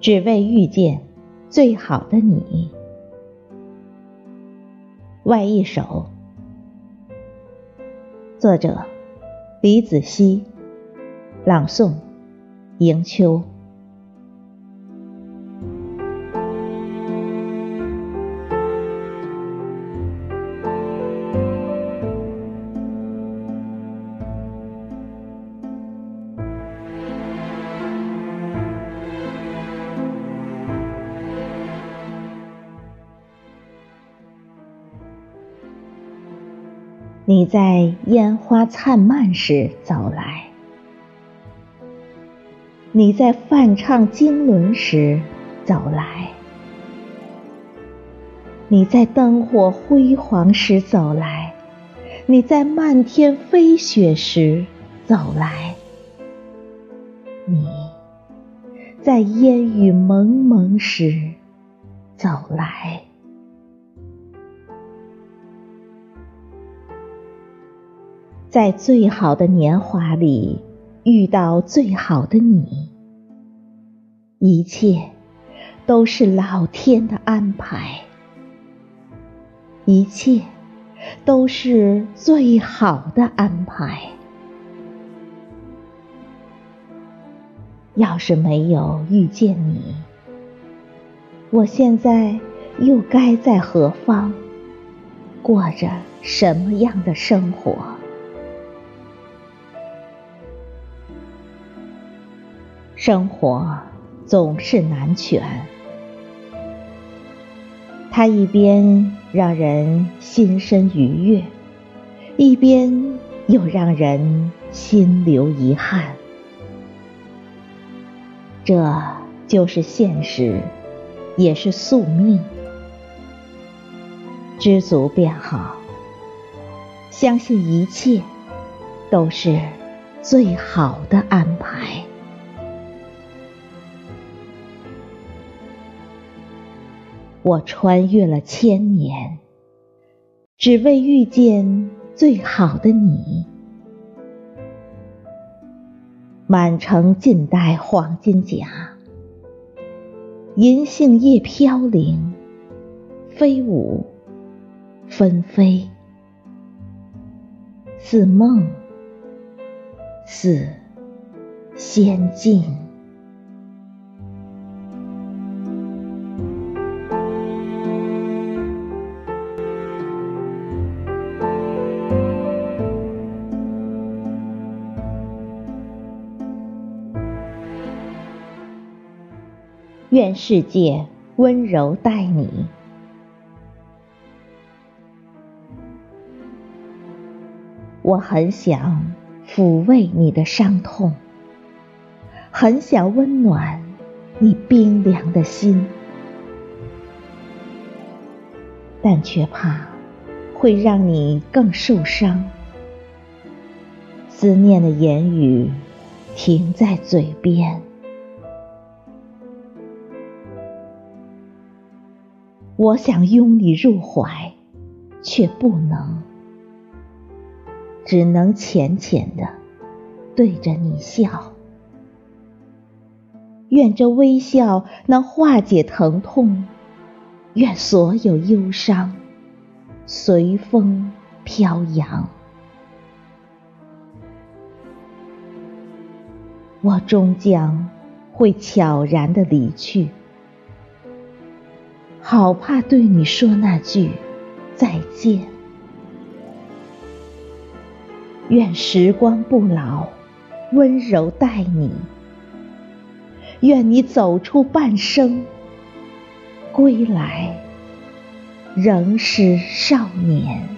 只为遇见最好的你。外一首，作者李子熙，朗诵迎秋。你在烟花灿烂时走来，你在泛唱经纶时走来，你在灯火辉煌时走来，你在漫天飞雪时走来，你在烟雨蒙蒙时走来。在最好的年华里遇到最好的你，一切都是老天的安排，一切都是最好的安排。要是没有遇见你，我现在又该在何方，过着什么样的生活？生活总是难全，它一边让人心生愉悦，一边又让人心留遗憾。这就是现实，也是宿命。知足便好，相信一切都是最好的安排。我穿越了千年，只为遇见最好的你。满城尽带黄金甲，银杏叶飘零，飞舞纷飞，似梦，似仙境。愿世界温柔待你。我很想抚慰你的伤痛，很想温暖你冰凉的心，但却怕会让你更受伤。思念的言语停在嘴边。我想拥你入怀，却不能，只能浅浅的对着你笑。愿这微笑能化解疼痛，愿所有忧伤随风飘扬。我终将会悄然的离去。好怕对你说那句再见。愿时光不老，温柔待你。愿你走出半生，归来仍是少年。